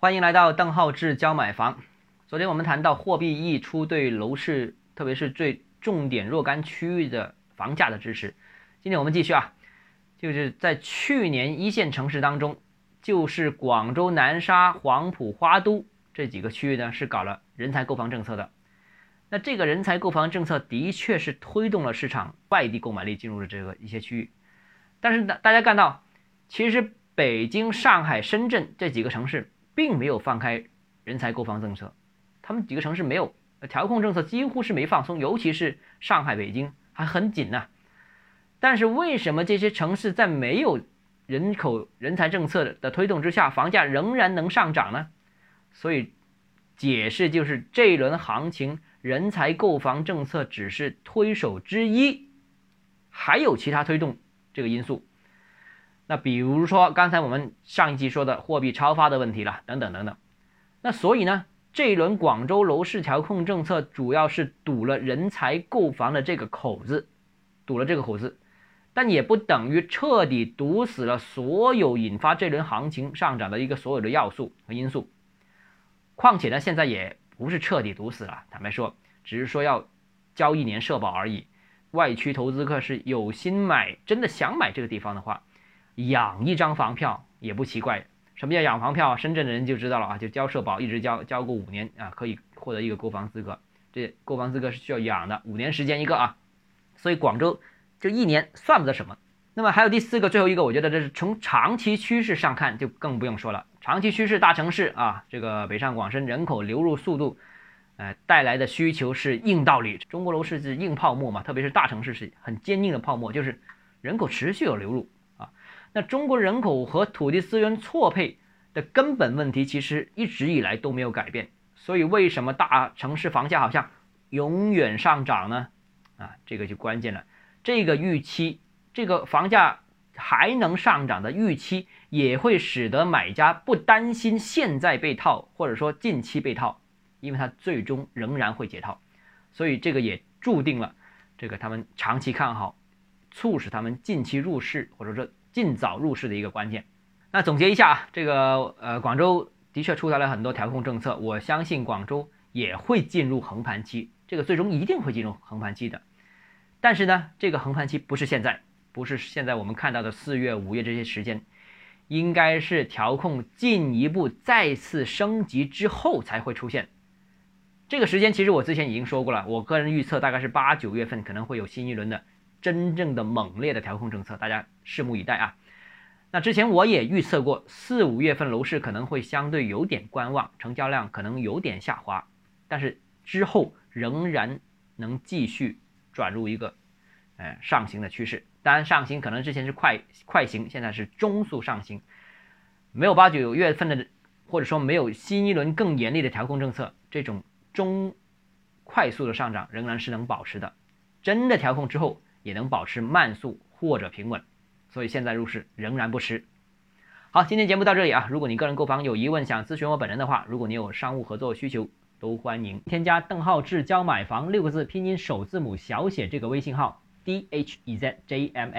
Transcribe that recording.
欢迎来到邓浩志教买房。昨天我们谈到货币溢出对楼市，特别是最重点若干区域的房价的支持。今天我们继续啊，就是在去年一线城市当中，就是广州、南沙、黄埔、花都这几个区域呢，是搞了人才购房政策的。那这个人才购房政策的确是推动了市场外地购买力进入了这个一些区域，但是大大家看到，其实北京、上海、深圳这几个城市。并没有放开人才购房政策，他们几个城市没有调控政策，几乎是没放松，尤其是上海、北京还很紧呢。但是为什么这些城市在没有人口人才政策的推动之下，房价仍然能上涨呢？所以解释就是这一轮行情人才购房政策只是推手之一，还有其他推动这个因素。那比如说刚才我们上一期说的货币超发的问题了，等等等等。那所以呢，这一轮广州楼市调控政策主要是堵了人才购房的这个口子，堵了这个口子，但也不等于彻底堵死了所有引发这轮行情上涨的一个所有的要素和因素。况且呢，现在也不是彻底堵死了，坦白说，只是说要交一年社保而已。外区投资客是有心买，真的想买这个地方的话。养一张房票也不奇怪，什么叫养房票？深圳的人就知道了啊，就交社保，一直交，交过五年啊，可以获得一个购房资格。这购房资格是需要养的，五年时间一个啊，所以广州就一年算不得什么。那么还有第四个，最后一个，我觉得这是从长期趋势上看就更不用说了。长期趋势，大城市啊，这个北上广深人口流入速度，呃，带来的需求是硬道理。中国楼市是硬泡沫嘛，特别是大城市是很坚硬的泡沫，就是人口持续有流入。那中国人口和土地资源错配的根本问题，其实一直以来都没有改变。所以，为什么大城市房价好像永远上涨呢？啊，这个就关键了。这个预期，这个房价还能上涨的预期，也会使得买家不担心现在被套，或者说近期被套，因为它最终仍然会解套。所以，这个也注定了这个他们长期看好，促使他们近期入市，或者说。尽早入市的一个关键。那总结一下啊，这个呃，广州的确出台了很多调控政策，我相信广州也会进入横盘期，这个最终一定会进入横盘期的。但是呢，这个横盘期不是现在，不是现在我们看到的四月、五月这些时间，应该是调控进一步再次升级之后才会出现。这个时间其实我之前已经说过了，我个人预测大概是八九月份可能会有新一轮的。真正的猛烈的调控政策，大家拭目以待啊！那之前我也预测过，四五月份楼市可能会相对有点观望，成交量可能有点下滑，但是之后仍然能继续转入一个呃上行的趋势。当然，上行可能之前是快快行，现在是中速上行。没有八九月份的，或者说没有新一轮更严厉的调控政策，这种中快速的上涨仍然是能保持的。真的调控之后。也能保持慢速或者平稳，所以现在入市仍然不迟。好，今天节目到这里啊。如果你个人购房有疑问，想咨询我本人的话，如果你有商务合作需求，都欢迎添加邓浩志教买房六个字拼音首字母小写这个微信号 d h e z j m f